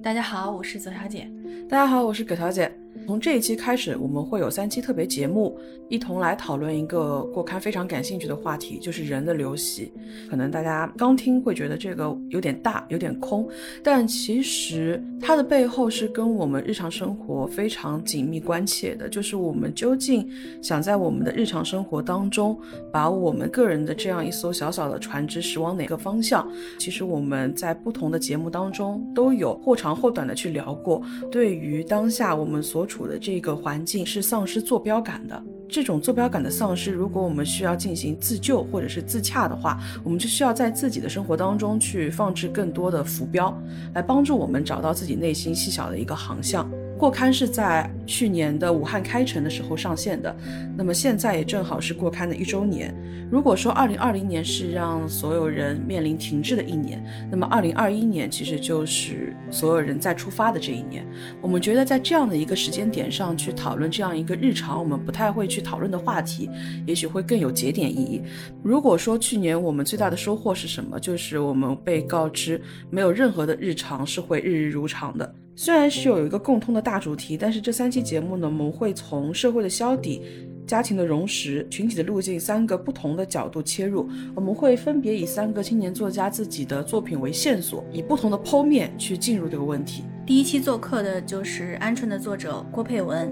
大家好，我是左小姐。大家好，我是葛小姐。从这一期开始，我们会有三期特别节目，一同来讨论一个过刊非常感兴趣的话题，就是人的流徙。可能大家刚听会觉得这个有点大，有点空，但其实它的背后是跟我们日常生活非常紧密关切的。就是我们究竟想在我们的日常生活当中，把我们个人的这样一艘小小的船只驶往哪个方向？其实我们在不同的节目当中都有或长或短的去聊过。对于当下我们所处的这个环境是丧失坐标感的，这种坐标感的丧失，如果我们需要进行自救或者是自洽的话，我们就需要在自己的生活当中去放置更多的浮标，来帮助我们找到自己内心细小的一个航向。过刊是在去年的武汉开城的时候上线的，那么现在也正好是过刊的一周年。如果说二零二零年是让所有人面临停滞的一年，那么二零二一年其实就是所有人再出发的这一年。我们觉得在这样的一个时间点上去讨论这样一个日常我们不太会去讨论的话题，也许会更有节点意义。如果说去年我们最大的收获是什么，就是我们被告知没有任何的日常是会日日如常的。虽然是有一个共通的大主题，但是这三期节目呢，我们会从社会的消底、家庭的荣实、群体的路径三个不同的角度切入。我们会分别以三个青年作家自己的作品为线索，以不同的剖面去进入这个问题。第一期做客的就是《鹌鹑》的作者郭佩文。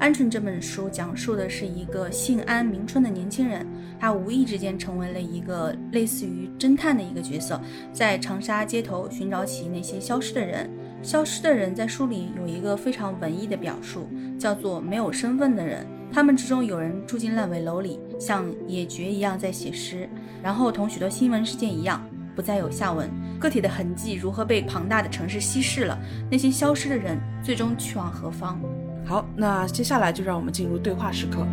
《鹌鹑》这本书讲述的是一个姓安名春的年轻人，他无意之间成为了一个类似于侦探的一个角色，在长沙街头寻找起那些消失的人。消失的人在书里有一个非常文艺的表述，叫做没有身份的人。他们之中有人住进烂尾楼里，像野蕨一样在写诗，然后同许多新闻事件一样，不再有下文。个体的痕迹如何被庞大的城市稀释了？那些消失的人最终去往何方？好，那接下来就让我们进入对话时刻。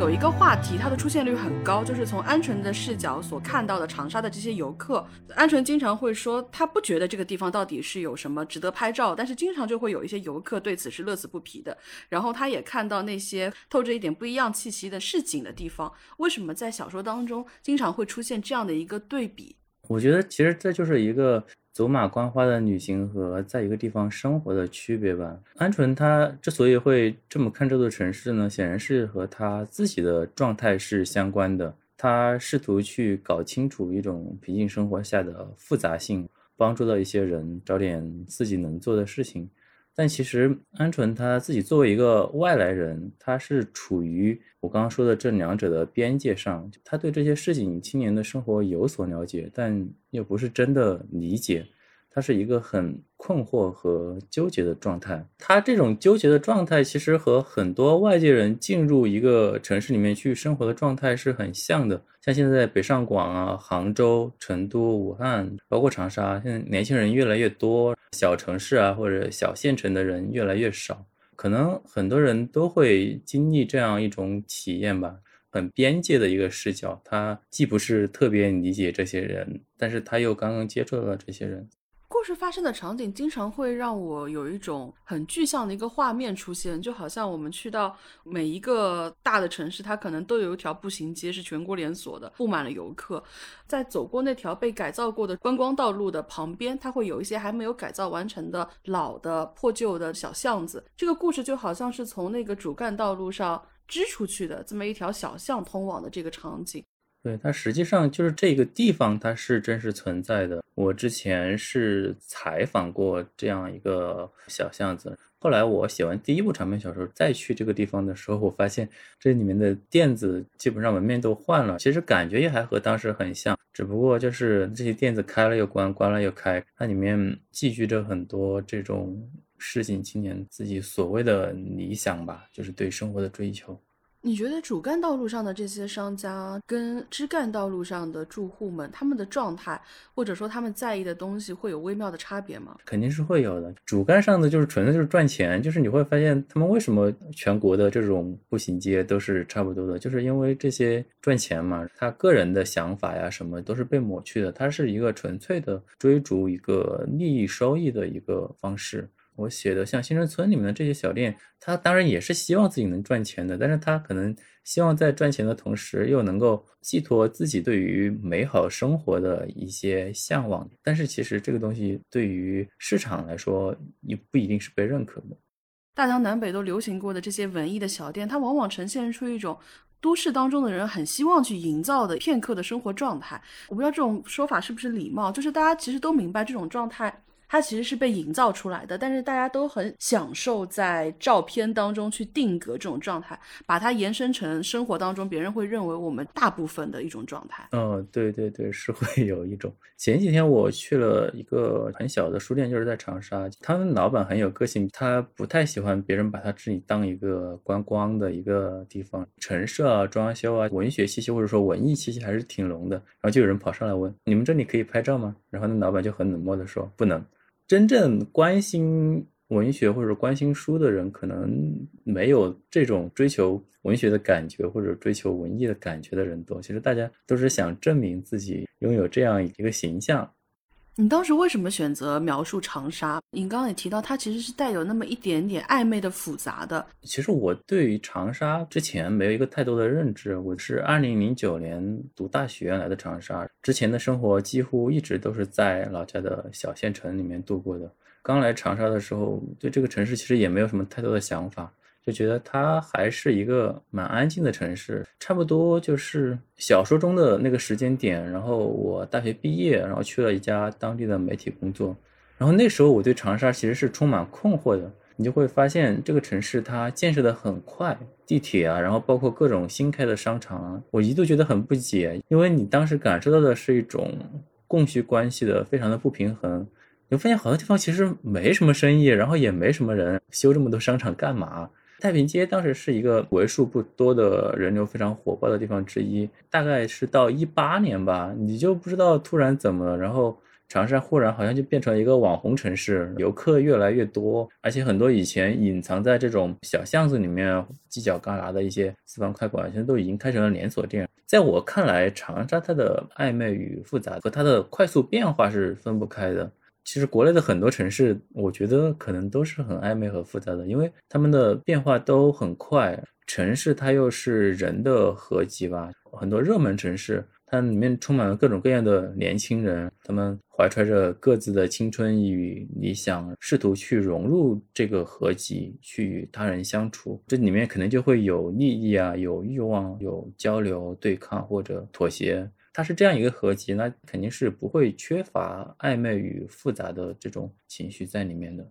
有一个话题，它的出现率很高，就是从鹌鹑的视角所看到的长沙的这些游客。鹌鹑经常会说，他不觉得这个地方到底是有什么值得拍照，但是经常就会有一些游客对此是乐此不疲的。然后他也看到那些透着一点不一样气息的市井的地方。为什么在小说当中经常会出现这样的一个对比？我觉得其实这就是一个。走马观花的旅行和在一个地方生活的区别吧。鹌鹑它之所以会这么看这座城市呢，显然是和它自己的状态是相关的。它试图去搞清楚一种平静生活下的复杂性，帮助到一些人找点自己能做的事情。但其实鹌鹑它自己作为一个外来人，它是处于我刚刚说的这两者的边界上。它对这些市井青年的生活有所了解，但又不是真的理解。他是一个很困惑和纠结的状态。他这种纠结的状态，其实和很多外界人进入一个城市里面去生活的状态是很像的。像现在北上广啊、杭州、成都、武汉，包括长沙，现在年轻人越来越多，小城市啊或者小县城的人越来越少。可能很多人都会经历这样一种体验吧，很边界的一个视角。他既不是特别理解这些人，但是他又刚刚接触了这些人。故事发生的场景经常会让我有一种很具象的一个画面出现，就好像我们去到每一个大的城市，它可能都有一条步行街是全国连锁的，布满了游客。在走过那条被改造过的观光道路的旁边，它会有一些还没有改造完成的老的破旧的小巷子。这个故事就好像是从那个主干道路上支出去的这么一条小巷通往的这个场景。对它实际上就是这个地方，它是真实存在的。我之前是采访过这样一个小巷子，后来我写完第一部长篇小说，再去这个地方的时候，我发现这里面的店子基本上门面都换了，其实感觉也还和当时很像，只不过就是这些店子开了又关，关了又开，它里面寄居着很多这种市井青年自己所谓的理想吧，就是对生活的追求。你觉得主干道路上的这些商家跟支干道路上的住户们，他们的状态或者说他们在意的东西会有微妙的差别吗？肯定是会有的。主干上的就是纯粹就是赚钱，就是你会发现他们为什么全国的这种步行街都是差不多的，就是因为这些赚钱嘛，他个人的想法呀什么都是被抹去的，它是一个纯粹的追逐一个利益收益的一个方式。我写的像新生村里面的这些小店，他当然也是希望自己能赚钱的，但是他可能希望在赚钱的同时，又能够寄托自己对于美好生活的一些向往。但是其实这个东西对于市场来说，也不一定是被认可的。大江南北都流行过的这些文艺的小店，它往往呈现出一种都市当中的人很希望去营造的片刻的生活状态。我不知道这种说法是不是礼貌，就是大家其实都明白这种状态。它其实是被营造出来的，但是大家都很享受在照片当中去定格这种状态，把它延伸成生活当中别人会认为我们大部分的一种状态。嗯，对对对，是会有一种。前几天我去了一个很小的书店，就是在长沙，他们老板很有个性，他不太喜欢别人把他这里当一个观光的一个地方，陈设啊、装修啊、文学气息或者说文艺气息还是挺浓的。然后就有人跑上来问：“你们这里可以拍照吗？”然后那老板就很冷漠的说：“不能。”真正关心文学或者关心书的人，可能没有这种追求文学的感觉或者追求文艺的感觉的人多。其实大家都是想证明自己拥有这样一个形象。你当时为什么选择描述长沙？你刚刚也提到，它其实是带有那么一点点暧昧的复杂的。其实我对于长沙之前没有一个太多的认知。我是二零零九年读大学来的长沙，之前的生活几乎一直都是在老家的小县城里面度过的。刚来长沙的时候，对这个城市其实也没有什么太多的想法。就觉得它还是一个蛮安静的城市，差不多就是小说中的那个时间点。然后我大学毕业，然后去了一家当地的媒体工作。然后那时候我对长沙其实是充满困惑的。你就会发现这个城市它建设的很快，地铁啊，然后包括各种新开的商场啊，我一度觉得很不解，因为你当时感受到的是一种供需关系的非常的不平衡。你会发现好多地方其实没什么生意，然后也没什么人，修这么多商场干嘛？太平街当时是一个为数不多的人流非常火爆的地方之一，大概是到一八年吧，你就不知道突然怎么，然后长沙忽然好像就变成了一个网红城市，游客越来越多，而且很多以前隐藏在这种小巷子里面犄角旮旯的一些私房快馆，现在都已经开成了连锁店。在我看来，长沙它的暧昧与复杂和它的快速变化是分不开的。其实国内的很多城市，我觉得可能都是很暧昧和复杂的，因为他们的变化都很快。城市它又是人的合集吧，很多热门城市，它里面充满了各种各样的年轻人，他们怀揣着各自的青春与理想，试图去融入这个合集，去与他人相处。这里面可能就会有利益啊，有欲望，有交流、对抗或者妥协。它是这样一个合集，那肯定是不会缺乏暧昧与复杂的这种情绪在里面的。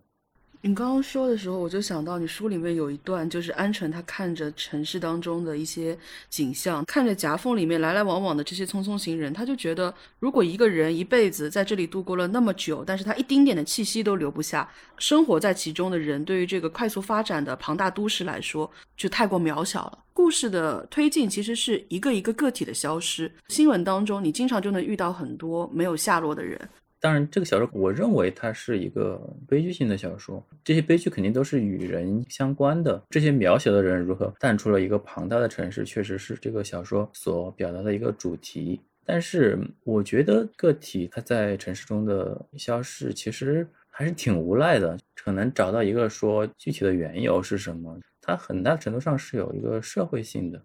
你刚刚说的时候，我就想到你书里面有一段，就是安纯他看着城市当中的一些景象，看着夹缝里面来来往往的这些匆匆行人，他就觉得，如果一个人一辈子在这里度过了那么久，但是他一丁点的气息都留不下，生活在其中的人，对于这个快速发展的庞大都市来说，就太过渺小了。故事的推进其实是一个一个个体的消失，新闻当中你经常就能遇到很多没有下落的人。当然，这个小说我认为它是一个悲剧性的小说，这些悲剧肯定都是与人相关的。这些渺小的人如何淡出了一个庞大的城市，确实是这个小说所表达的一个主题。但是，我觉得个体他在城市中的消逝，其实还是挺无奈的。很难找到一个说具体的缘由是什么，它很大程度上是有一个社会性的。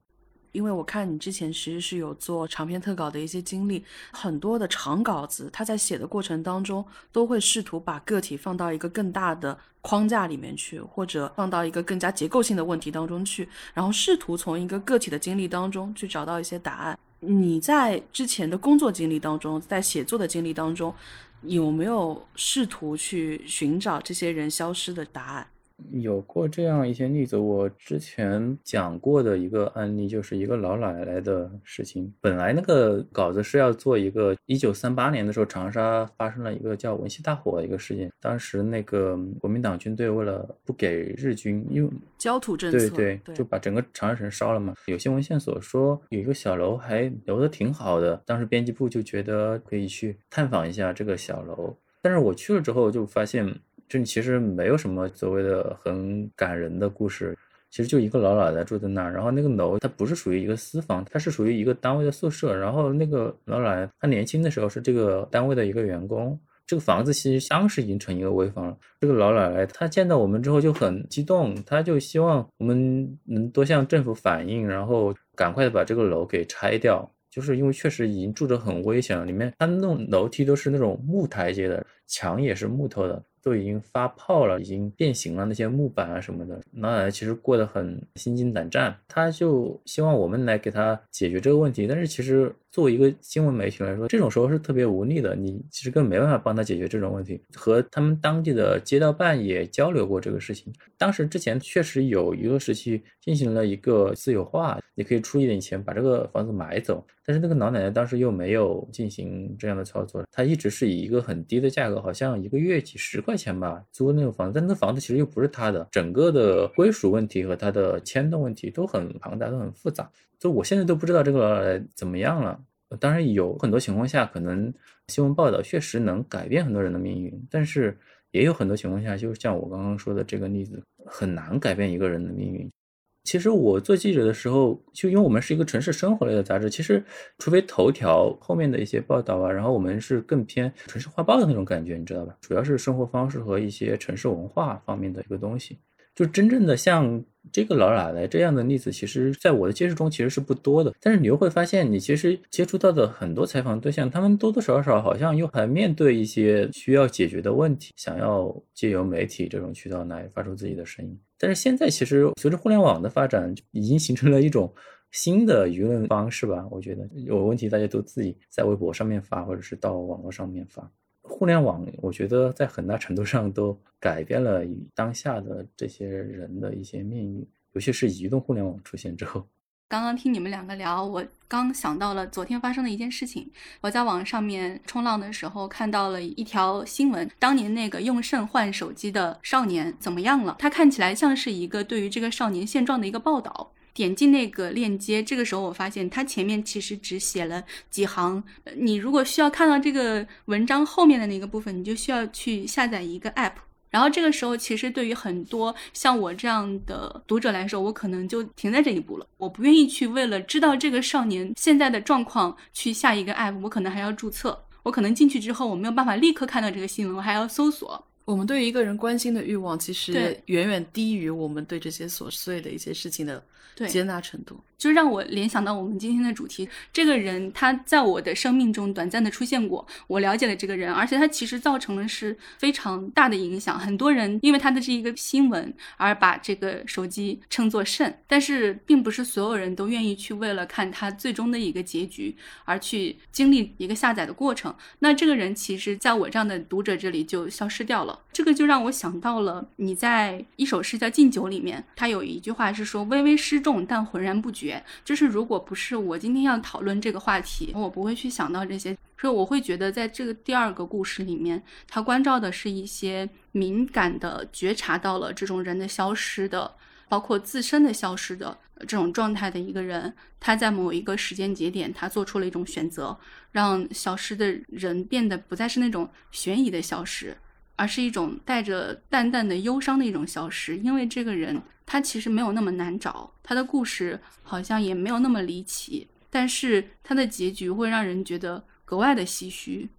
因为我看你之前其实是有做长篇特稿的一些经历，很多的长稿子，他在写的过程当中都会试图把个体放到一个更大的框架里面去，或者放到一个更加结构性的问题当中去，然后试图从一个个体的经历当中去找到一些答案。你在之前的工作经历当中，在写作的经历当中，有没有试图去寻找这些人消失的答案？有过这样一些例子，我之前讲过的一个案例，就是一个老奶奶的事情。本来那个稿子是要做一个一九三八年的时候，长沙发生了一个叫文夕大火的一个事件。当时那个国民党军队为了不给日军，因为焦土政策，对对，就把整个长沙城烧了嘛。有些文献所说有一个小楼还留得挺好的，当时编辑部就觉得可以去探访一下这个小楼。但是我去了之后就发现。这其实没有什么所谓的很感人的故事，其实就一个老奶奶住在那儿，然后那个楼它不是属于一个私房，它是属于一个单位的宿舍，然后那个老奶奶她年轻的时候是这个单位的一个员工，这个房子其实当时已经成一个危房了。这个老奶奶她见到我们之后就很激动，她就希望我们能多向政府反映，然后赶快的把这个楼给拆掉。就是因为确实已经住着很危险了，里面它那种楼梯都是那种木台阶的，墙也是木头的。都已经发泡了，已经变形了，那些木板啊什么的，那其实过得很心惊胆战，他就希望我们来给他解决这个问题。但是其实作为一个新闻媒体来说，这种时候是特别无力的，你其实根本没办法帮他解决这种问题。和他们当地的街道办也交流过这个事情，当时之前确实有一个时期进行了一个私有化，你可以出一点钱把这个房子买走，但是那个老奶奶当时又没有进行这样的操作，她一直是以一个很低的价格，好像一个月几十块。钱吧，租那个房子，但那房子其实又不是她的，整个的归属问题和她的迁动问题都很庞大，都很复杂。就我现在都不知道这个怎么样了。当然，有很多情况下，可能新闻报道确实能改变很多人的命运，但是也有很多情况下，就像我刚刚说的这个例子，很难改变一个人的命运。其实我做记者的时候，就因为我们是一个城市生活类的杂志，其实除非头条后面的一些报道啊，然后我们是更偏城市画报的那种感觉，你知道吧？主要是生活方式和一些城市文化方面的一个东西。就真正的像这个老奶奶这样的例子，其实在我的接触中其实是不多的。但是你又会发现，你其实接触到的很多采访对象，他们多多少少好像又还面对一些需要解决的问题，想要借由媒体这种渠道来发出自己的声音。但是现在其实随着互联网的发展，已经形成了一种新的舆论方式吧？我觉得有问题大家都自己在微博上面发，或者是到网络上面发。互联网，我觉得在很大程度上都改变了当下的这些人的一些命运，尤其是移动互联网出现之后。刚刚听你们两个聊，我刚想到了昨天发生的一件事情。我在网上面冲浪的时候看到了一条新闻，当年那个用肾换手机的少年怎么样了？他看起来像是一个对于这个少年现状的一个报道。点进那个链接，这个时候我发现它前面其实只写了几行。你如果需要看到这个文章后面的那个部分，你就需要去下载一个 app。然后这个时候，其实对于很多像我这样的读者来说，我可能就停在这一步了。我不愿意去为了知道这个少年现在的状况去下一个 app，我可能还要注册。我可能进去之后，我没有办法立刻看到这个新闻，我还要搜索。我们对于一个人关心的欲望，其实远远低于我们对这些琐碎的一些事情的接纳程度。就让我联想到我们今天的主题，这个人他在我的生命中短暂的出现过，我了解了这个人，而且他其实造成了是非常大的影响。很多人因为他的这一个新闻而把这个手机称作肾，但是并不是所有人都愿意去为了看他最终的一个结局而去经历一个下载的过程。那这个人其实在我这样的读者这里就消失掉了。这个就让我想到了你在一首诗叫《敬酒》里面，他有一句话是说：“微微失重，但浑然不觉。”就是如果不是我今天要讨论这个话题，我不会去想到这些，所以我会觉得在这个第二个故事里面，他关照的是一些敏感的觉察到了这种人的消失的，包括自身的消失的这种状态的一个人，他在某一个时间节点，他做出了一种选择，让消失的人变得不再是那种悬疑的消失。而是一种带着淡淡的忧伤的一种消失，因为这个人他其实没有那么难找，他的故事好像也没有那么离奇，但是他的结局会让人觉得格外的唏嘘。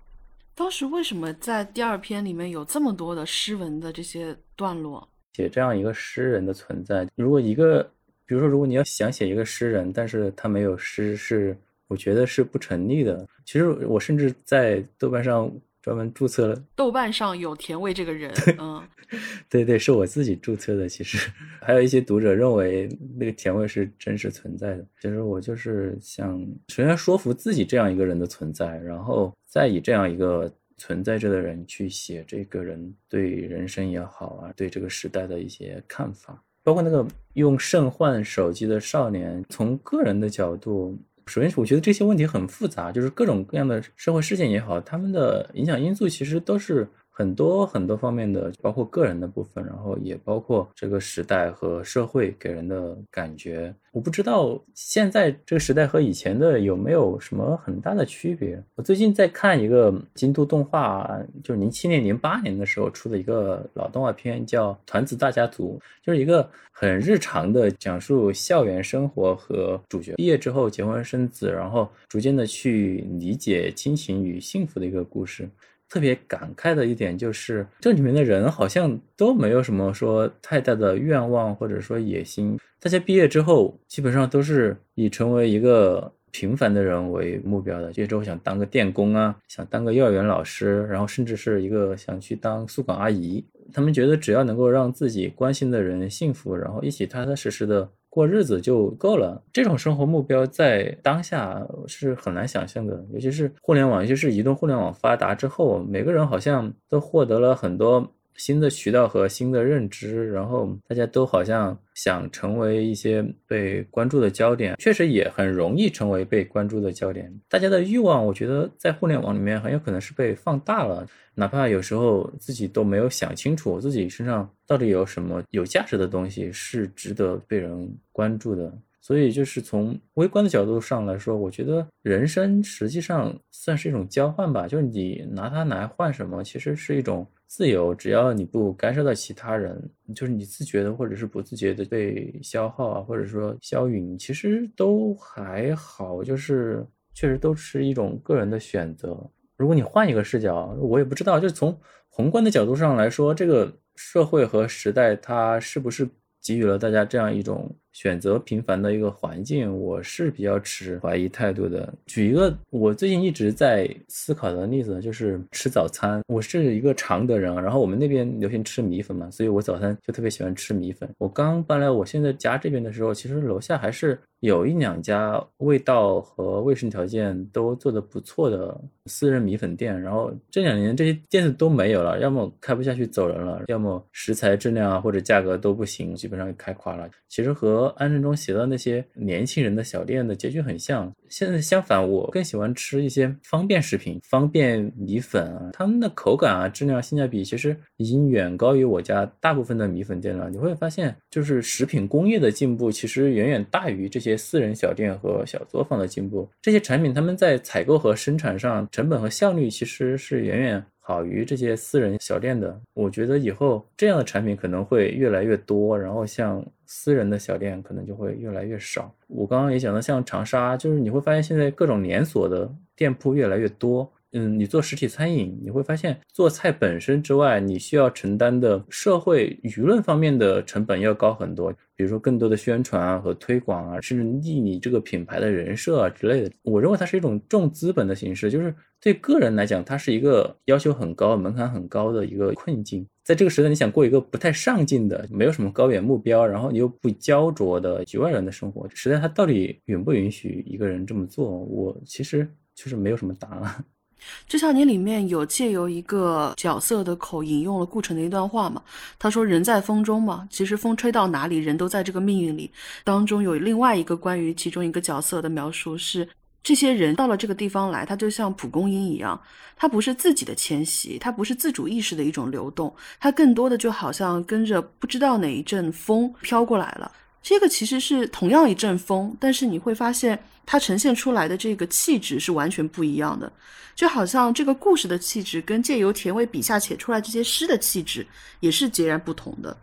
当时为什么在第二篇里面有这么多的诗文的这些段落？写这样一个诗人的存在，如果一个，比如说，如果你要想写一个诗人，但是他没有诗，是我觉得是不成立的。其实我甚至在豆瓣上。专门注册了，豆瓣上有田味这个人，嗯，对对，是我自己注册的。其实 还有一些读者认为那个田味是真实存在的。其实我就是想首先说服自己这样一个人的存在，然后再以这样一个存在着的人去写这个人对人生也好啊，对这个时代的一些看法，包括那个用肾换手机的少年，从个人的角度。首先，我觉得这些问题很复杂，就是各种各样的社会事件也好，他们的影响因素其实都是。很多很多方面的，包括个人的部分，然后也包括这个时代和社会给人的感觉。我不知道现在这个时代和以前的有没有什么很大的区别。我最近在看一个京都动画，就是零七年、零八年的时候出的一个老动画片，叫《团子大家族》，就是一个很日常的讲述校园生活和主角毕业之后结婚生子，然后逐渐的去理解亲情与幸福的一个故事。特别感慨的一点就是，这里面的人好像都没有什么说太大的愿望或者说野心。大家毕业之后，基本上都是以成为一个平凡的人为目标的。毕业之后想当个电工啊，想当个幼儿园老师，然后甚至是一个想去当宿管阿姨。他们觉得只要能够让自己关心的人幸福，然后一起踏踏实实的。过日子就够了，这种生活目标在当下是很难想象的，尤其是互联网，尤其是移动互联网发达之后，每个人好像都获得了很多新的渠道和新的认知，然后大家都好像想成为一些被关注的焦点，确实也很容易成为被关注的焦点。大家的欲望，我觉得在互联网里面很有可能是被放大了。哪怕有时候自己都没有想清楚自己身上到底有什么有价值的东西是值得被人关注的，所以就是从微观的角度上来说，我觉得人生实际上算是一种交换吧，就是你拿它来换什么，其实是一种自由，只要你不干涉到其他人，就是你自觉的或者是不自觉的被消耗啊，或者说消陨，其实都还好，就是确实都是一种个人的选择。如果你换一个视角，我也不知道，就是从宏观的角度上来说，这个社会和时代它是不是给予了大家这样一种。选择平凡的一个环境，我是比较持怀疑态度的。举一个我最近一直在思考的例子，就是吃早餐。我是一个常德人，然后我们那边流行吃米粉嘛，所以我早餐就特别喜欢吃米粉。我刚搬来我现在家这边的时候，其实楼下还是有一两家味道和卫生条件都做得不错的私人米粉店。然后这两年这些店子都没有了，要么开不下去走人了，要么食材质量啊或者价格都不行，基本上开垮了。其实和安顺中写的那些年轻人的小店的结局很像。现在相反，我更喜欢吃一些方便食品、方便米粉啊，他们的口感啊、质量、性价比其实已经远高于我家大部分的米粉店了。你会发现，就是食品工业的进步其实远远大于这些私人小店和小作坊的进步。这些产品他们在采购和生产上成本和效率其实是远远。好于这些私人小店的，我觉得以后这样的产品可能会越来越多，然后像私人的小店可能就会越来越少。我刚刚也讲到，像长沙，就是你会发现现在各种连锁的店铺越来越多。嗯，你做实体餐饮，你会发现做菜本身之外，你需要承担的社会舆论方面的成本要高很多。比如说更多的宣传啊和推广啊，甚至立你这个品牌的人设啊之类的。我认为它是一种重资本的形式，就是对个人来讲，它是一个要求很高、门槛很高的一个困境。在这个时代，你想过一个不太上进的、没有什么高远目标，然后你又不焦灼的局外人的生活，时代它到底允不允许一个人这么做？我其实就是没有什么答案。这少年里面有借由一个角色的口引用了顾城的一段话嘛？他说：“人在风中嘛，其实风吹到哪里，人都在这个命运里。”当中有另外一个关于其中一个角色的描述是：这些人到了这个地方来，他就像蒲公英一样，他不是自己的迁徙，他不是自主意识的一种流动，他更多的就好像跟着不知道哪一阵风飘过来了。这个其实是同样一阵风，但是你会发现它呈现出来的这个气质是完全不一样的。就好像这个故事的气质跟借由田尾笔下写出来这些诗的气质也是截然不同的。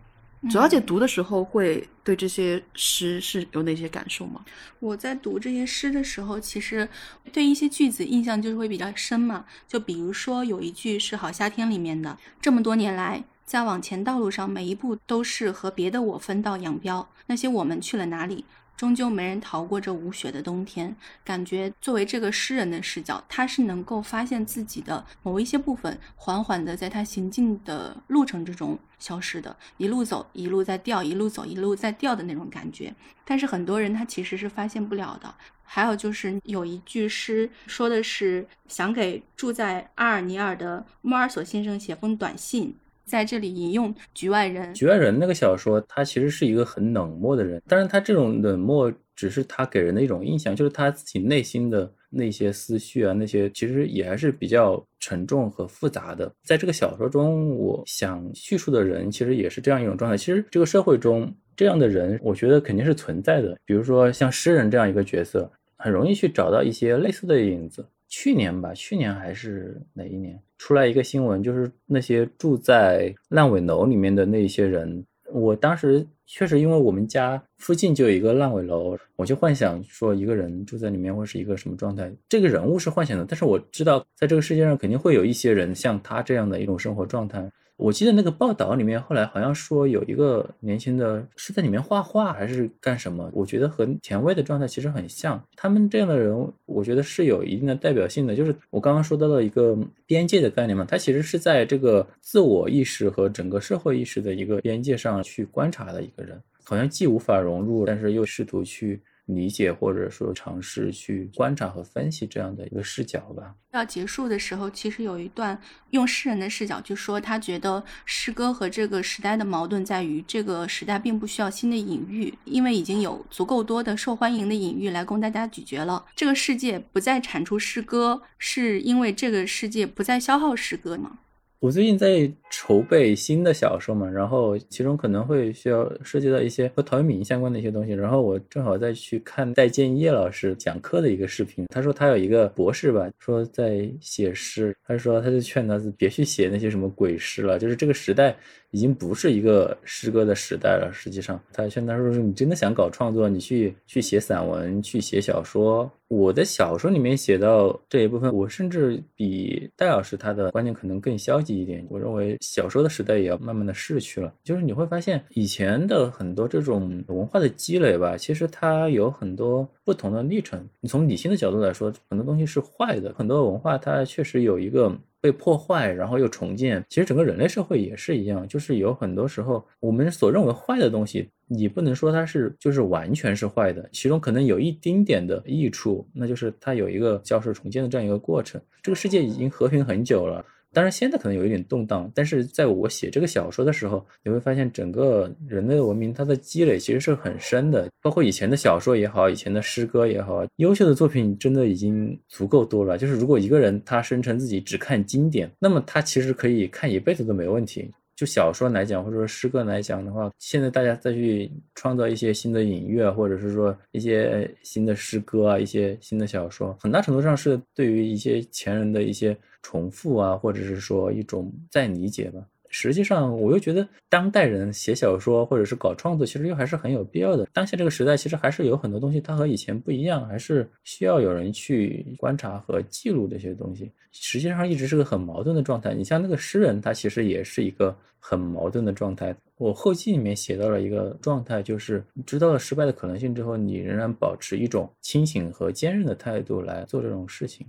左小姐读的时候会对这些诗是有哪些感受吗？我在读这些诗的时候，其实对一些句子印象就是会比较深嘛。就比如说有一句是《好夏天》里面的：“这么多年来，在往前道路上，每一步都是和别的我分道扬镳。那些我们去了哪里？”终究没人逃过这无雪的冬天。感觉作为这个诗人的视角，他是能够发现自己的某一些部分，缓缓的在他行进的路程之中消失的，一路走，一路在掉，一路走，一路在掉的那种感觉。但是很多人他其实是发现不了的。还有就是有一句诗说的是想给住在阿尔尼尔的莫尔索先生写封短信。在这里引用《局外人》。《局外人》那个小说，他其实是一个很冷漠的人，但是他这种冷漠只是他给人的一种印象，就是他自己内心的那些思绪啊，那些其实也还是比较沉重和复杂的。在这个小说中，我想叙述的人其实也是这样一种状态。其实这个社会中这样的人，我觉得肯定是存在的。比如说像诗人这样一个角色，很容易去找到一些类似的影子。去年吧，去年还是哪一年？出来一个新闻，就是那些住在烂尾楼里面的那些人，我当时确实因为我们家附近就有一个烂尾楼，我就幻想说一个人住在里面会是一个什么状态。这个人物是幻想的，但是我知道在这个世界上肯定会有一些人像他这样的一种生活状态。我记得那个报道里面，后来好像说有一个年轻的是在里面画画还是干什么？我觉得和田薇的状态其实很像。他们这样的人，我觉得是有一定的代表性的。就是我刚刚说到的一个边界的概念嘛，他其实是在这个自我意识和整个社会意识的一个边界上去观察的一个人，好像既无法融入，但是又试图去。理解或者说尝试去观察和分析这样的一个视角吧。要结束的时候，其实有一段用诗人的视角去说，他觉得诗歌和这个时代的矛盾在于，这个时代并不需要新的隐喻，因为已经有足够多的受欢迎的隐喻来供大家咀嚼了。这个世界不再产出诗歌，是因为这个世界不再消耗诗歌吗？我最近在筹备新的小说嘛，然后其中可能会需要涉及到一些和陶渊明相关的一些东西，然后我正好在去看戴建业老师讲课的一个视频，他说他有一个博士吧，说在写诗，他说他就劝他别去写那些什么鬼诗了，就是这个时代。已经不是一个诗歌的时代了。实际上，他劝他说：“是你真的想搞创作，你去去写散文，去写小说。”我的小说里面写到这一部分，我甚至比戴老师他的观念可能更消极一点。我认为小说的时代也要慢慢的逝去了。就是你会发现，以前的很多这种文化的积累吧，其实它有很多不同的历程。你从理性的角度来说，很多东西是坏的，很多文化它确实有一个。被破坏，然后又重建。其实整个人类社会也是一样，就是有很多时候，我们所认为坏的东西，你不能说它是就是完全是坏的，其中可能有一丁点的益处，那就是它有一个消失重建的这样一个过程。这个世界已经和平很久了。当然，现在可能有一点动荡，但是在我写这个小说的时候，你会发现整个人类的文明它的积累其实是很深的，包括以前的小说也好，以前的诗歌也好，优秀的作品真的已经足够多了。就是如果一个人他声称自己只看经典，那么他其实可以看一辈子都没问题。就小说来讲，或者说诗歌来讲的话，现在大家再去创造一些新的隐喻，或者是说一些新的诗歌啊，一些新的小说，很大程度上是对于一些前人的一些重复啊，或者是说一种再理解吧。实际上，我又觉得当代人写小说或者是搞创作，其实又还是很有必要的。当下这个时代，其实还是有很多东西它和以前不一样，还是需要有人去观察和记录这些东西。实际上，一直是个很矛盾的状态。你像那个诗人，他其实也是一个很矛盾的状态。我后记里面写到了一个状态，就是知道了失败的可能性之后，你仍然保持一种清醒和坚韧的态度来做这种事情。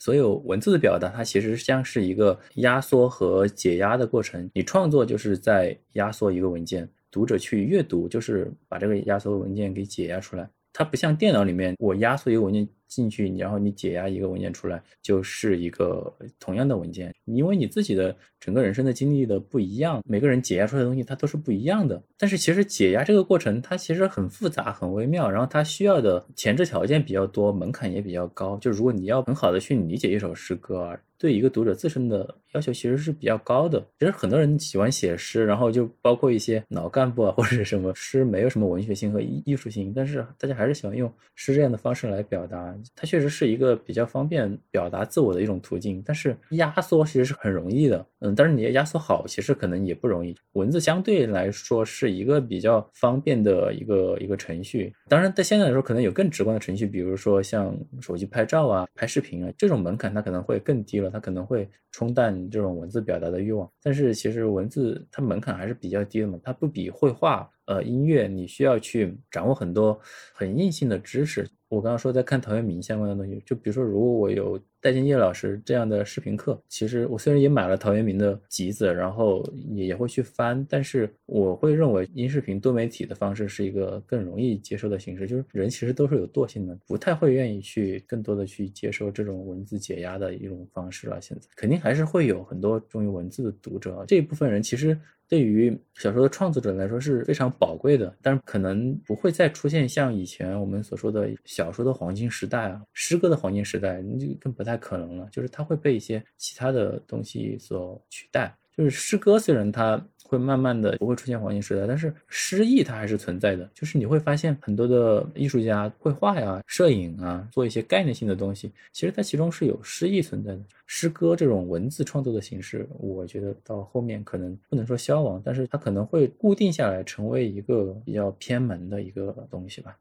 所有文字的表达，它其实像是一个压缩和解压的过程。你创作就是在压缩一个文件，读者去阅读就是把这个压缩文件给解压出来。它不像电脑里面，我压缩一个文件。进去，然后你解压一个文件出来，就是一个同样的文件。因为你自己的整个人生的经历的不一样，每个人解压出来的东西它都是不一样的。但是其实解压这个过程它其实很复杂、很微妙，然后它需要的前置条件比较多，门槛也比较高。就如果你要很好的去理解一首诗歌啊，对一个读者自身的要求其实是比较高的。其实很多人喜欢写诗，然后就包括一些老干部啊或者什么诗，没有什么文学性和艺艺术性，但是大家还是喜欢用诗这样的方式来表达。它确实是一个比较方便表达自我的一种途径，但是压缩其实是很容易的，嗯，但是你要压缩好，其实可能也不容易。文字相对来说是一个比较方便的一个一个程序，当然在现在来说可能有更直观的程序，比如说像手机拍照啊、拍视频啊，这种门槛它可能会更低了，它可能会冲淡这种文字表达的欲望。但是其实文字它门槛还是比较低的嘛，它不比绘画、呃音乐，你需要去掌握很多很硬性的知识。我刚刚说在看陶渊明相关的东西，就比如说，如果我有戴建业老师这样的视频课，其实我虽然也买了陶渊明的集子，然后也也会去翻，但是我会认为音视频多媒体的方式是一个更容易接受的形式。就是人其实都是有惰性的，不太会愿意去更多的去接受这种文字解压的一种方式了。现在肯定还是会有很多忠于文字的读者，这一部分人其实。对于小说的创作者来说是非常宝贵的，但是可能不会再出现像以前我们所说的小说的黄金时代啊，诗歌的黄金时代，那就更不太太可能了。就是它会被一些其他的东西所取代。就是诗歌虽然它。会慢慢的不会出现黄金时代，但是诗意它还是存在的。就是你会发现很多的艺术家绘画呀、摄影啊，做一些概念性的东西，其实它其中是有诗意存在的。诗歌这种文字创作的形式，我觉得到后面可能不能说消亡，但是它可能会固定下来，成为一个比较偏门的一个东西吧。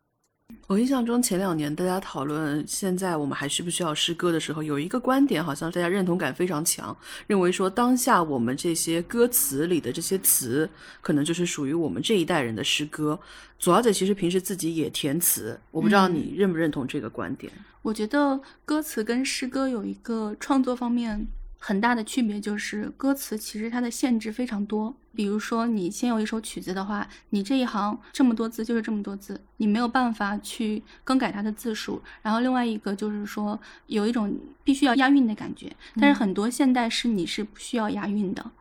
我印象中，前两年大家讨论现在我们还需不需要诗歌的时候，有一个观点，好像大家认同感非常强，认为说当下我们这些歌词里的这些词，可能就是属于我们这一代人的诗歌。左小姐其实平时自己也填词，我不知道你认不认同这个观点。我觉得歌词跟诗歌有一个创作方面很大的区别，就是歌词其实它的限制非常多。比如说，你先有一首曲子的话，你这一行这么多字就是这么多字，你没有办法去更改它的字数。然后另外一个就是说，有一种必须要押韵的感觉，但是很多现代诗你是不需要押韵的，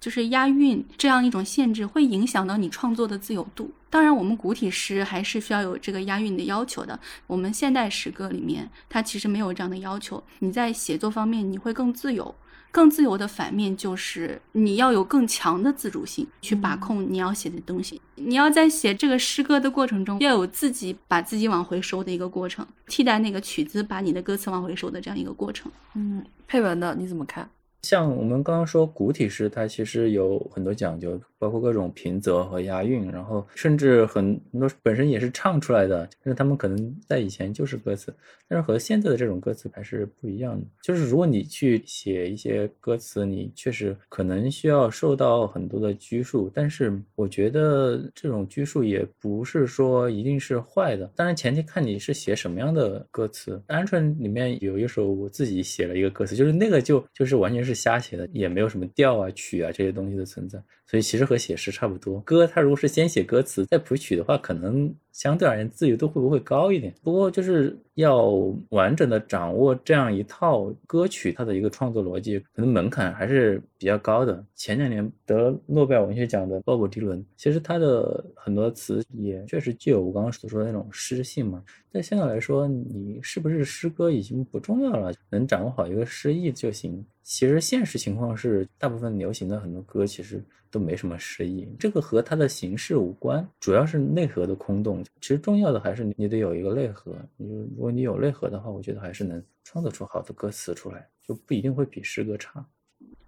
就是押韵这样一种限制会影响到你创作的自由度。当然，我们古体诗还是需要有这个押韵的要求的。我们现代诗歌里面，它其实没有这样的要求。你在写作方面，你会更自由。更自由的反面就是你要有更强的自主性去把控你要写的东西。你要在写这个诗歌的过程中，要有自己把自己往回收的一个过程，替代那个曲子把你的歌词往回收的这样一个过程。嗯，配文的你怎么看？像我们刚刚说古体诗，它其实有很多讲究，包括各种平仄和押韵，然后甚至很多本身也是唱出来的，但是他们可能在以前就是歌词，但是和现在的这种歌词还是不一样的。就是如果你去写一些歌词，你确实可能需要受到很多的拘束，但是我觉得这种拘束也不是说一定是坏的。当然前提看你是写什么样的歌词。鹌鹑里面有一首我自己写了一个歌词，就是那个就就是完全是。瞎写的，也没有什么调啊、曲啊这些东西的存在，所以其实和写诗差不多。歌它如果是先写歌词再谱曲的话，可能相对而言自由度会不会高一点？不过就是要完整的掌握这样一套歌曲它的一个创作逻辑，可能门槛还是比较高的。前两年得诺贝尔文学奖的鲍勃迪伦，其实他的很多词也确实具有我刚刚所说的那种诗性嘛。但现在来说，你是不是诗歌已经不重要了，能掌握好一个诗意就行。其实现实情况是，大部分流行的很多歌其实都没什么诗意，这个和它的形式无关，主要是内核的空洞。其实重要的还是你得有一个内核，你如果你有内核的话，我觉得还是能创作出好的歌词出来，就不一定会比诗歌差。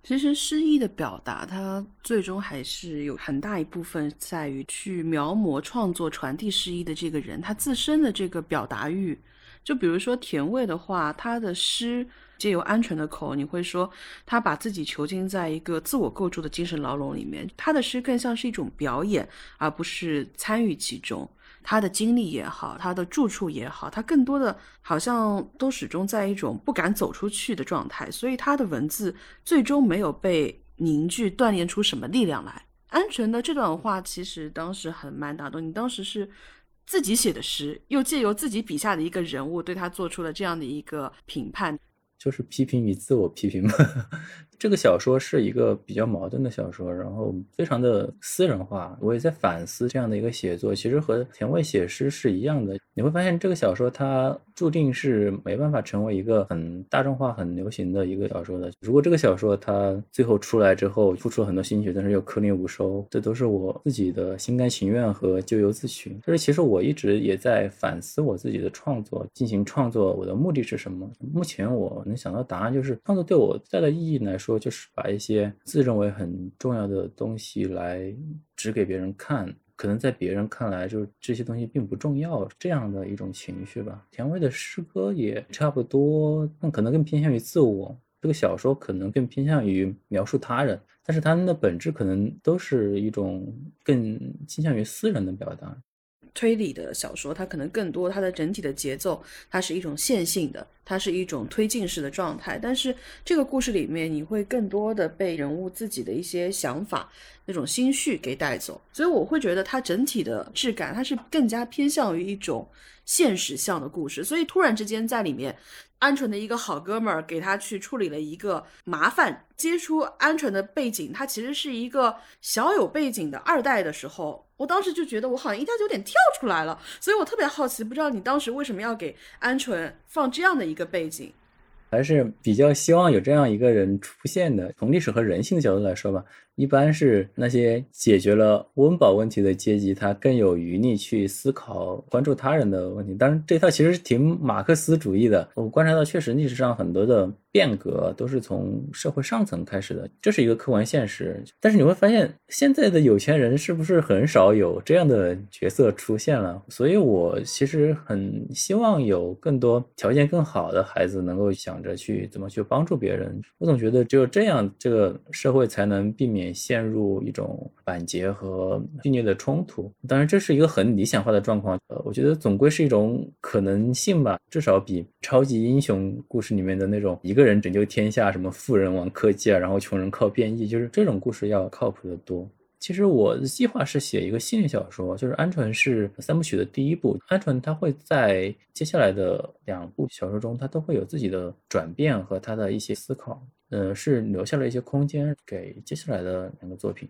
其实诗意的表达，它最终还是有很大一部分在于去描摹、创作、传递诗意的这个人他自身的这个表达欲。就比如说田味的话，他的诗。借由安全的口，你会说他把自己囚禁在一个自我构筑的精神牢笼里面。他的诗更像是一种表演，而不是参与其中。他的经历也好，他的住处也好，他更多的好像都始终在一种不敢走出去的状态。所以他的文字最终没有被凝聚、锻炼出什么力量来。安全的这段话其实当时很蛮打动你。当时是自己写的诗，又借由自己笔下的一个人物，对他做出了这样的一个评判。就是批评与自我批评嘛。这个小说是一个比较矛盾的小说，然后非常的私人化。我也在反思这样的一个写作，其实和田味写诗是一样的。你会发现，这个小说它注定是没办法成为一个很大众化、很流行的一个小说的。如果这个小说它最后出来之后，付出了很多心血，但是又颗粒无收，这都是我自己的心甘情愿和咎由自取。就是其实我一直也在反思我自己的创作，进行创作，我的目的是什么？目前我能想到答案就是，创作对我带来的意义来说。说就是把一些自认为很重要的东西来指给别人看，可能在别人看来就是这些东西并不重要，这样的一种情绪吧。田薇的诗歌也差不多，但可能更偏向于自我。这个小说可能更偏向于描述他人，但是他们的本质可能都是一种更倾向于私人的表达。推理的小说，它可能更多它的整体的节奏，它是一种线性的，它是一种推进式的状态。但是这个故事里面，你会更多的被人物自己的一些想法、那种心绪给带走。所以我会觉得它整体的质感，它是更加偏向于一种现实向的故事。所以突然之间在里面。鹌鹑的一个好哥们儿给他去处理了一个麻烦，接触鹌鹑的背景，他其实是一个小有背景的二代的时候，我当时就觉得我好像一下就有点跳出来了，所以我特别好奇，不知道你当时为什么要给鹌鹑放这样的一个背景。还是比较希望有这样一个人出现的。从历史和人性的角度来说吧，一般是那些解决了温饱问题的阶级，他更有余力去思考、关注他人的问题。当然，这套其实挺马克思主义的。我观察到，确实历史上很多的变革都是从社会上层开始的，这是一个客观现实。但是你会发现，现在的有钱人是不是很少有这样的角色出现了？所以我其实很希望有更多条件更好的孩子能够想着去怎么去帮助别人。我总觉得只有这样，这个社会才能避免陷入一种板结和剧烈的冲突。当然，这是一个很理想化的状况。呃，我觉得总归是一种可能性吧，至少比超级英雄故事里面的那种一个。个人拯救天下，什么富人玩科技啊，然后穷人靠变异，就是这种故事要靠谱的多。其实我的计划是写一个系列小说，就是《鹌鹑》是三部曲的第一部，《鹌鹑》它会在接下来的两部小说中，它都会有自己的转变和它的一些思考，呃，是留下了一些空间给接下来的两个作品。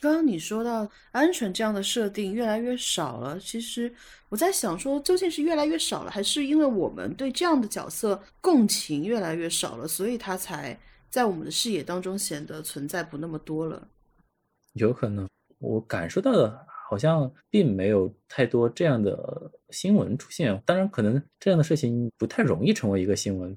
刚刚你说到鹌鹑这样的设定越来越少了，其实我在想说，究竟是越来越少了，还是因为我们对这样的角色共情越来越少了，所以他才在我们的视野当中显得存在不那么多了？有可能，我感受到的好像并没有太多这样的新闻出现。当然，可能这样的事情不太容易成为一个新闻。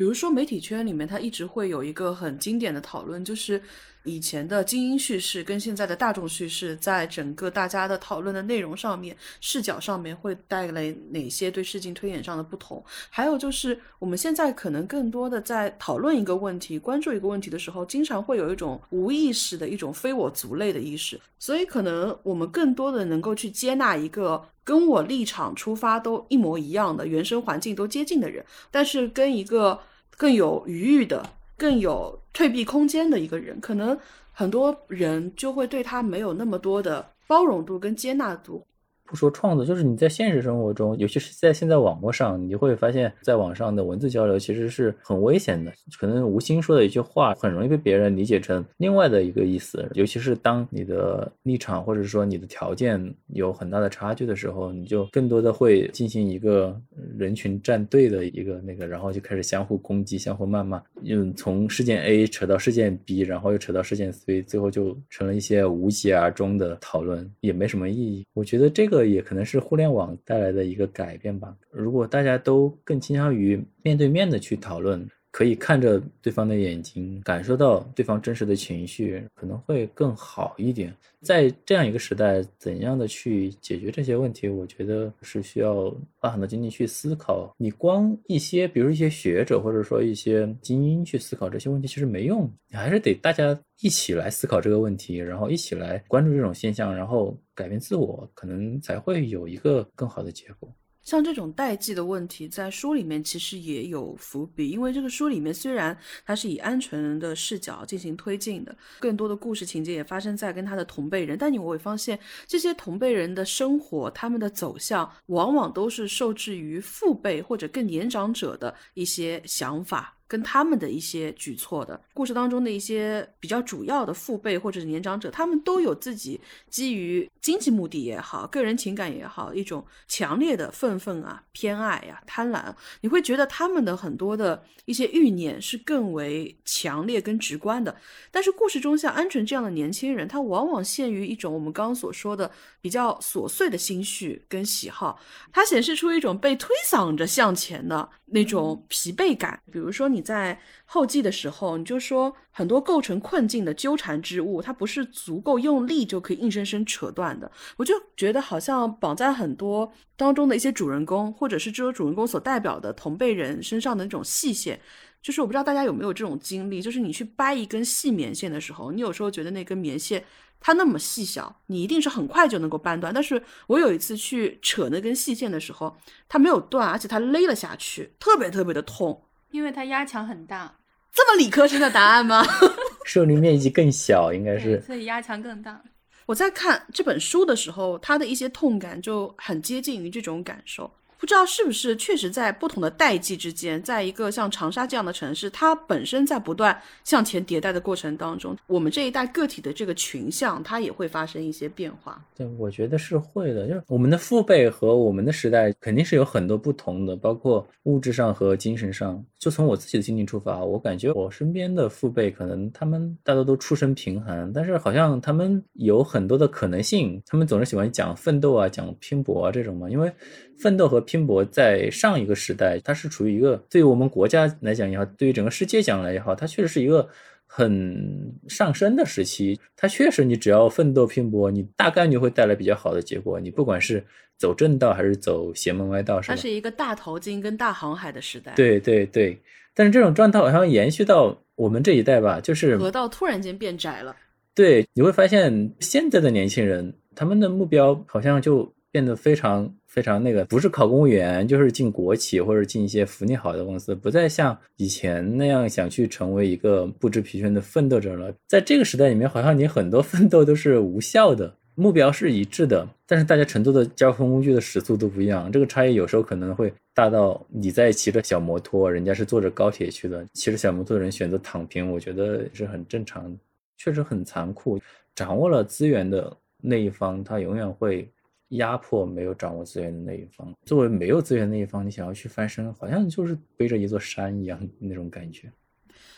比如说媒体圈里面，它一直会有一个很经典的讨论，就是。以前的精英叙事跟现在的大众叙事，在整个大家的讨论的内容上面、视角上面会带来哪些对事情推演上的不同？还有就是，我们现在可能更多的在讨论一个问题、关注一个问题的时候，经常会有一种无意识的一种非我族类的意识，所以可能我们更多的能够去接纳一个跟我立场出发都一模一样的、原生环境都接近的人，但是跟一个更有余裕的。更有退避空间的一个人，可能很多人就会对他没有那么多的包容度跟接纳度。不说创作，就是你在现实生活中，尤其是在现在网络上，你会发现，在网上的文字交流其实是很危险的。可能无心说的一句话，很容易被别人理解成另外的一个意思。尤其是当你的立场或者说你的条件有很大的差距的时候，你就更多的会进行一个人群站队的一个那个，然后就开始相互攻击、相互谩骂，嗯从事件 A 扯到事件 B，然后又扯到事件 C，最后就成了一些无疾而终的讨论，也没什么意义。我觉得这个。也可能是互联网带来的一个改变吧。如果大家都更倾向于面对面的去讨论。可以看着对方的眼睛，感受到对方真实的情绪，可能会更好一点。在这样一个时代，怎样的去解决这些问题，我觉得是需要花很多精力去思考。你光一些，比如一些学者或者说一些精英去思考这些问题，其实没用。你还是得大家一起来思考这个问题，然后一起来关注这种现象，然后改变自我，可能才会有一个更好的结果。像这种代际的问题，在书里面其实也有伏笔，因为这个书里面虽然它是以鹌鹑的视角进行推进的，更多的故事情节也发生在跟他的同辈人，但你会发现这些同辈人的生活，他们的走向往往都是受制于父辈或者更年长者的一些想法。跟他们的一些举措的故事当中的一些比较主要的父辈或者是年长者，他们都有自己基于经济目的也好，个人情感也好，一种强烈的愤愤啊、偏爱呀、贪婪。你会觉得他们的很多的一些欲念是更为强烈跟直观的。但是故事中像鹌鹑这样的年轻人，他往往陷于一种我们刚刚所说的比较琐碎的心绪跟喜好，他显示出一种被推搡着向前的那种疲惫感。比如说你。在后记的时候，你就说很多构成困境的纠缠之物，它不是足够用力就可以硬生生扯断的。我就觉得好像绑在很多当中的一些主人公，或者是这个主人公所代表的同辈人身上的那种细线，就是我不知道大家有没有这种经历，就是你去掰一根细棉线的时候，你有时候觉得那根棉线它那么细小，你一定是很快就能够掰断。但是我有一次去扯那根细线的时候，它没有断，而且它勒了下去，特别特别的痛。因为它压强很大，这么理科生的答案吗？受力面积更小，应该是，所以压强更大。我在看这本书的时候，它的一些痛感就很接近于这种感受。不知道是不是确实在不同的代际之间，在一个像长沙这样的城市，它本身在不断向前迭代的过程当中，我们这一代个体的这个群像，它也会发生一些变化。对，我觉得是会的，就是我们的父辈和我们的时代肯定是有很多不同的，包括物质上和精神上。就从我自己的经历出发，我感觉我身边的父辈可能他们大多都出身贫寒，但是好像他们有很多的可能性，他们总是喜欢讲奋斗啊、讲拼搏啊这种嘛。因为奋斗和拼搏在上一个时代，它是处于一个对于我们国家来讲也好，对于整个世界讲来也好，它确实是一个很上升的时期。它确实，你只要奋斗拼搏，你大概率会带来比较好的结果。你不管是走正道还是走邪门歪道？它是一个大淘金跟大航海的时代。对对对，但是这种状态好像延续到我们这一代吧，就是河道突然间变窄了。对，你会发现现在的年轻人，他们的目标好像就变得非常非常那个，不是考公务员，就是进国企或者进一些福利好的公司，不再像以前那样想去成为一个不知疲倦的奋斗者了。在这个时代里面，好像你很多奋斗都是无效的。目标是一致的，但是大家乘坐的交通工具的时速都不一样，这个差异有时候可能会大到你在骑着小摩托，人家是坐着高铁去的，骑着小摩托的人选择躺平，我觉得是很正常，确实很残酷。掌握了资源的那一方，他永远会压迫没有掌握资源的那一方。作为没有资源那一方，你想要去翻身，好像就是背着一座山一样那种感觉。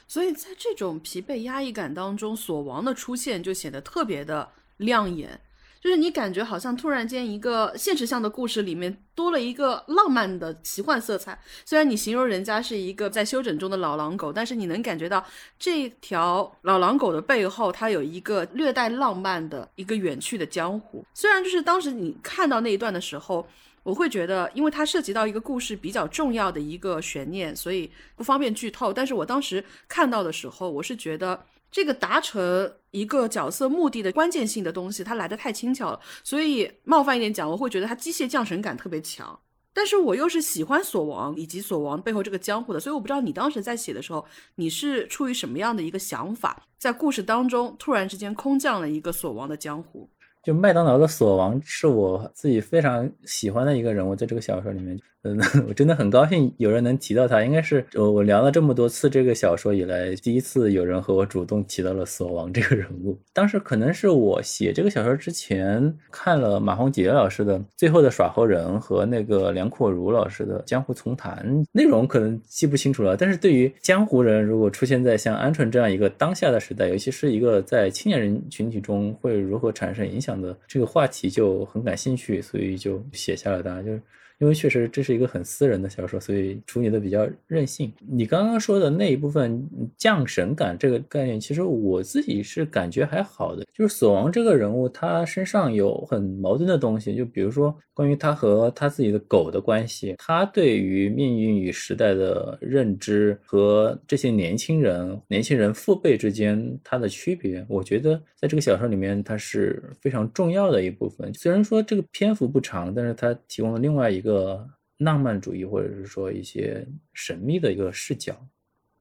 所以在这种疲惫压抑感当中，锁王的出现就显得特别的亮眼。就是你感觉好像突然间一个现实向的故事里面多了一个浪漫的奇幻色彩。虽然你形容人家是一个在休整中的老狼狗，但是你能感觉到这条老狼狗的背后，它有一个略带浪漫的一个远去的江湖。虽然就是当时你看到那一段的时候，我会觉得，因为它涉及到一个故事比较重要的一个悬念，所以不方便剧透。但是我当时看到的时候，我是觉得。这个达成一个角色目的的关键性的东西，它来的太轻巧了，所以冒犯一点讲，我会觉得它机械降神感特别强。但是我又是喜欢锁王以及锁王背后这个江湖的，所以我不知道你当时在写的时候，你是出于什么样的一个想法，在故事当中突然之间空降了一个锁王的江湖。就麦当劳的锁王是我自己非常喜欢的一个人物，在这个小说里面，嗯，我真的很高兴有人能提到他，应该是我我聊了这么多次这个小说以来，第一次有人和我主动提到了锁王这个人物。当时可能是我写这个小说之前看了马洪杰老师的《最后的耍猴人》和那个梁阔如老师的《江湖丛谈》，内容可能记不清楚了。但是对于江湖人如果出现在像鹌鹑这样一个当下的时代，尤其是一个在青年人群体中会如何产生影响？的这个话题就很感兴趣，所以就写下了它。就是因为确实这是一个很私人的小说，所以处理的比较任性。你刚刚说的那一部分降神感这个概念，其实我自己是感觉还好的。就是死亡这个人物，他身上有很矛盾的东西，就比如说关于他和他自己的狗的关系，他对于命运与时代的认知和这些年轻人、年轻人父辈之间他的区别，我觉得在这个小说里面，它是非常重要的一部分。虽然说这个篇幅不长，但是它提供了另外一个。个浪漫主义，或者是说一些神秘的一个视角。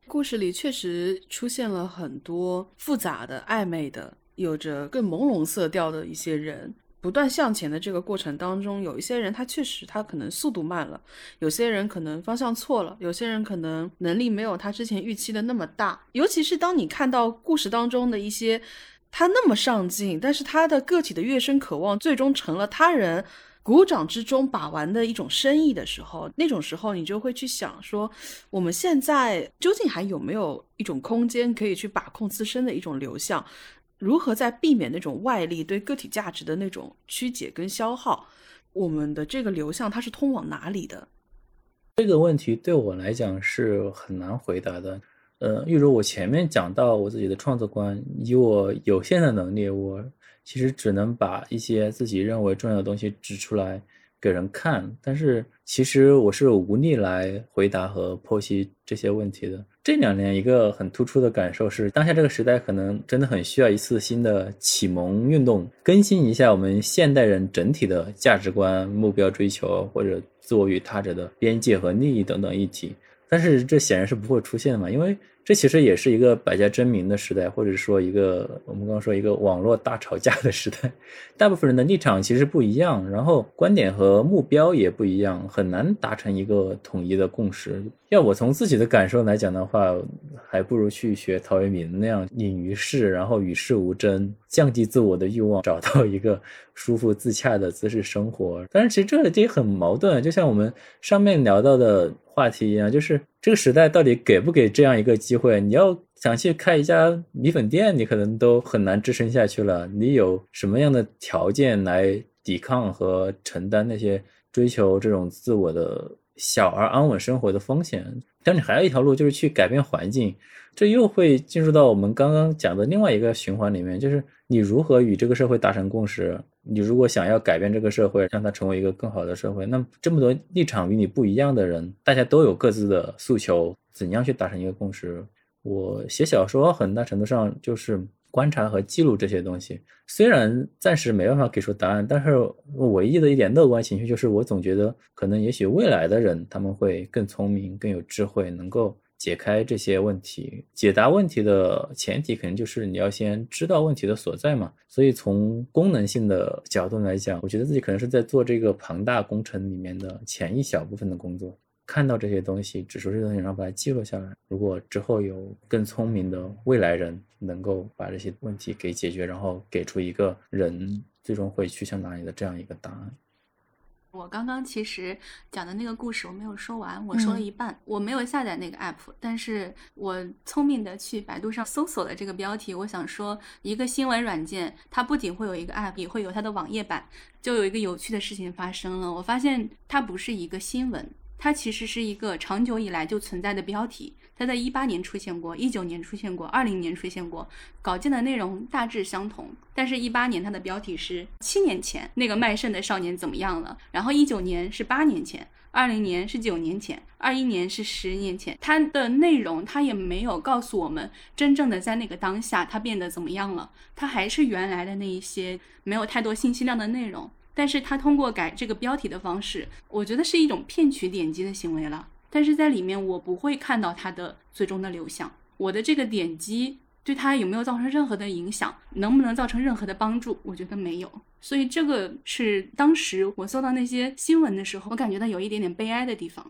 故事里确实出现了很多复杂的、暧昧的、有着更朦胧色调的一些人。不断向前的这个过程当中，有一些人他确实他可能速度慢了，有些人可能方向错了，有些人可能能力没有他之前预期的那么大。尤其是当你看到故事当中的一些他那么上进，但是他的个体的跃升渴望，最终成了他人。鼓掌之中把玩的一种生意的时候，那种时候你就会去想说，我们现在究竟还有没有一种空间可以去把控自身的一种流向？如何在避免那种外力对个体价值的那种曲解跟消耗？我们的这个流向它是通往哪里的？这个问题对我来讲是很难回答的。呃，例如我前面讲到我自己的创作观，以我有限的能力，我。其实只能把一些自己认为重要的东西指出来给人看，但是其实我是无力来回答和剖析这些问题的。这两年一个很突出的感受是，当下这个时代可能真的很需要一次新的启蒙运动，更新一下我们现代人整体的价值观、目标追求或者自我与他者的边界和利益等等议题。但是这显然是不会出现的嘛，因为。这其实也是一个百家争鸣的时代，或者说一个我们刚刚说一个网络大吵架的时代。大部分人的立场其实不一样，然后观点和目标也不一样，很难达成一个统一的共识。要我从自己的感受来讲的话，还不如去学陶渊明那样隐于世，然后与世无争，降低自我的欲望，找到一个舒服自洽的姿势生活。但是其实这也很矛盾，就像我们上面聊到的。话题一样，就是这个时代到底给不给这样一个机会？你要想去开一家米粉店，你可能都很难支撑下去了。你有什么样的条件来抵抗和承担那些追求这种自我的小而安稳生活的风险？但你还有一条路，就是去改变环境。这又会进入到我们刚刚讲的另外一个循环里面，就是你如何与这个社会达成共识。你如果想要改变这个社会，让它成为一个更好的社会，那这么多立场与你不一样的人，大家都有各自的诉求，怎样去达成一个共识？我写小说很大程度上就是观察和记录这些东西，虽然暂时没办法给出答案，但是唯一的一点乐观情绪就是，我总觉得可能也许未来的人他们会更聪明、更有智慧，能够。解开这些问题，解答问题的前提肯定就是你要先知道问题的所在嘛。所以从功能性的角度来讲，我觉得自己可能是在做这个庞大工程里面的前一小部分的工作，看到这些东西，指出这些东西，然后把它记录下来。如果之后有更聪明的未来人能够把这些问题给解决，然后给出一个人最终会去向哪里的这样一个答案。我刚刚其实讲的那个故事我没有说完，我说了一半。我没有下载那个 app，但是我聪明的去百度上搜索了这个标题。我想说，一个新闻软件，它不仅会有一个 app，也会有它的网页版。就有一个有趣的事情发生了，我发现它不是一个新闻，它其实是一个长久以来就存在的标题。它在一八年出现过，一九年出现过，二零年出现过，稿件的内容大致相同。但是，一八年它的标题是七年前那个卖肾的少年怎么样了？然后，一九年是八年前，二零年是九年前，二一年是十年前。它的内容它也没有告诉我们真正的在那个当下它变得怎么样了，它还是原来的那一些没有太多信息量的内容。但是，他通过改这个标题的方式，我觉得是一种骗取点击的行为了。但是在里面，我不会看到它的最终的流向。我的这个点击对它有没有造成任何的影响，能不能造成任何的帮助？我觉得没有。所以这个是当时我搜到那些新闻的时候，我感觉到有一点点悲哀的地方。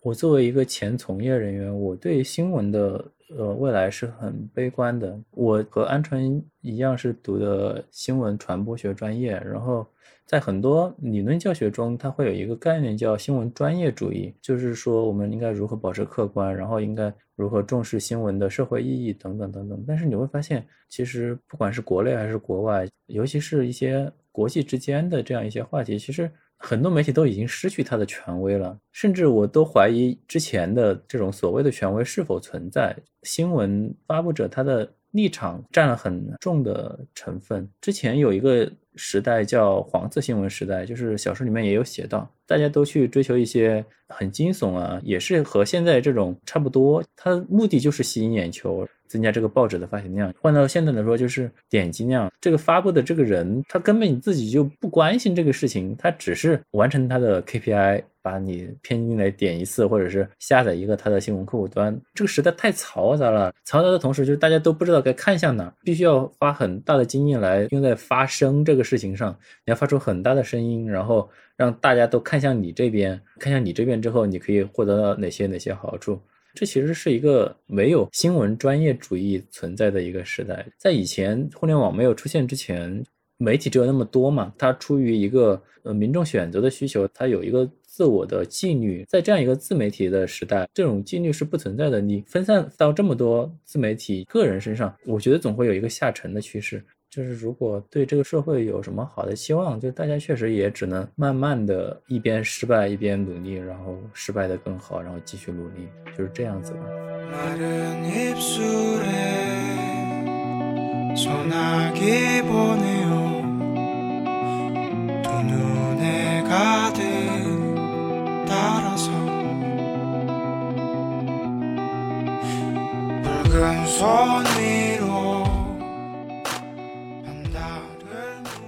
我作为一个前从业人员，我对新闻的呃未来是很悲观的。我和鹌鹑一样是读的新闻传播学专业，然后。在很多理论教学中，它会有一个概念叫新闻专业主义，就是说我们应该如何保持客观，然后应该如何重视新闻的社会意义等等等等。但是你会发现，其实不管是国内还是国外，尤其是一些国际之间的这样一些话题，其实很多媒体都已经失去它的权威了，甚至我都怀疑之前的这种所谓的权威是否存在。新闻发布者他的立场占了很重的成分。之前有一个。时代叫黄色新闻时代，就是小说里面也有写到，大家都去追求一些很惊悚啊，也是和现在这种差不多，它目的就是吸引眼球。增加这个报纸的发行量，换到现在来说就是点击量。这个发布的这个人，他根本自己就不关心这个事情，他只是完成他的 KPI，把你骗进来点一次，或者是下载一个他的新闻客户端。这个时代太嘈杂了，嘈杂的同时就是大家都不知道该看向哪，必须要花很大的精力来用在发声这个事情上。你要发出很大的声音，然后让大家都看向你这边，看向你这边之后，你可以获得到哪些哪些好处。这其实是一个没有新闻专业主义存在的一个时代。在以前互联网没有出现之前，媒体只有那么多嘛，它出于一个呃民众选择的需求，它有一个自我的纪律。在这样一个自媒体的时代，这种纪律是不存在的。你分散到这么多自媒体个人身上，我觉得总会有一个下沉的趋势。就是如果对这个社会有什么好的期望，就大家确实也只能慢慢的一边失败一边努力，然后失败的更好，然后继续努力，就是这样子的。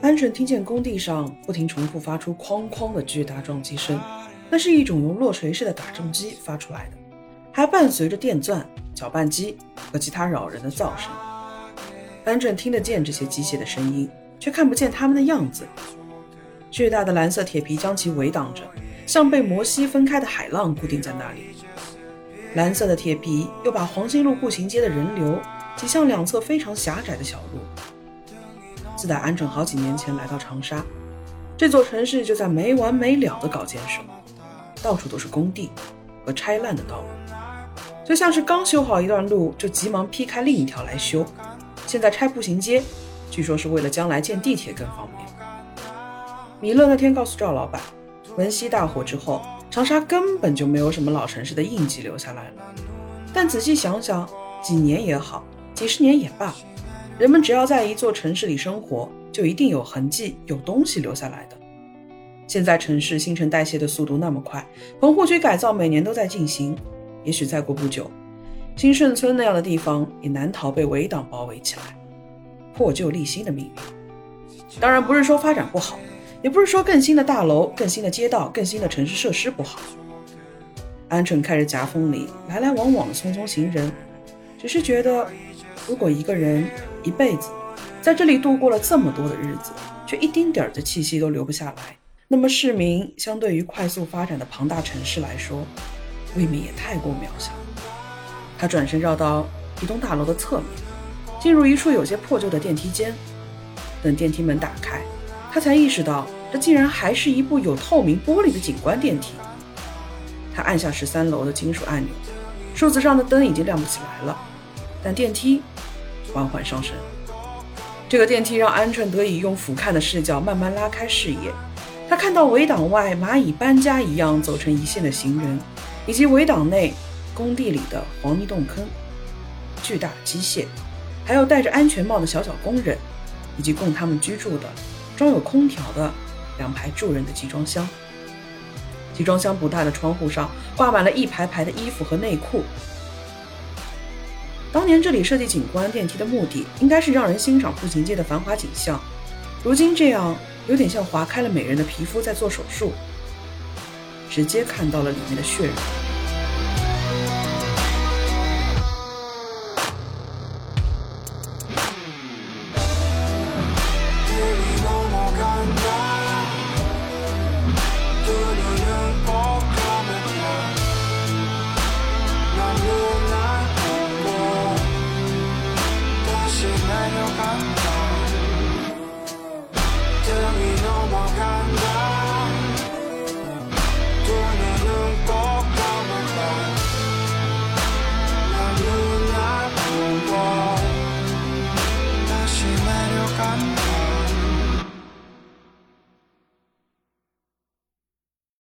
鹌鹑听见工地上不停重复发出哐哐的巨大撞击声，那是一种用落锤式的打重机发出来的，还伴随着电钻、搅拌机和其他扰人的噪声。鹌鹑听得见这些机械的声音，却看不见它们的样子。巨大的蓝色铁皮将其围挡着，像被摩西分开的海浪固定在那里。蓝色的铁皮又把黄金路步行街的人流挤向两侧非常狭窄的小路。自打鹌鹑好几年前来到长沙，这座城市就在没完没了的搞建设，到处都是工地，和拆烂的道路，就像是刚修好一段路就急忙劈开另一条来修。现在拆步行街，据说是为了将来建地铁更方便。米勒那天告诉赵老板，文熙大火之后，长沙根本就没有什么老城市的印记留下来了。但仔细想想，几年也好，几十年也罢，人们只要在一座城市里生活，就一定有痕迹、有东西留下来的。现在城市新陈代谢的速度那么快，棚户区改造每年都在进行，也许再过不久，新顺村那样的地方也难逃被围挡包围起来，破旧立新的命运。当然不是说发展不好。也不是说更新的大楼、更新的街道、更新的城市设施不好。鹌鹑看着夹缝里来来往往的匆匆行人，只是觉得，如果一个人一辈子在这里度过了这么多的日子，却一丁点儿的气息都留不下来，那么市民相对于快速发展的庞大城市来说，未免也太过渺小。他转身绕到一栋大楼的侧面，进入一处有些破旧的电梯间，等电梯门打开。他才意识到，这竟然还是一部有透明玻璃的景观电梯。他按下十三楼的金属按钮，数字上的灯已经亮不起来了，但电梯缓缓上升。这个电梯让鹌鹑得以用俯瞰的视角慢慢拉开视野。他看到围挡外蚂蚁搬家一样走成一线的行人，以及围挡内工地里的黄泥洞坑、巨大机械，还有戴着安全帽的小小工人，以及供他们居住的。装有空调的两排住人的集装箱，集装箱不大的窗户上挂满了一排排的衣服和内裤。当年这里设计景观电梯的目的，应该是让人欣赏步行街的繁华景象。如今这样，有点像划开了美人的皮肤在做手术，直接看到了里面的血肉。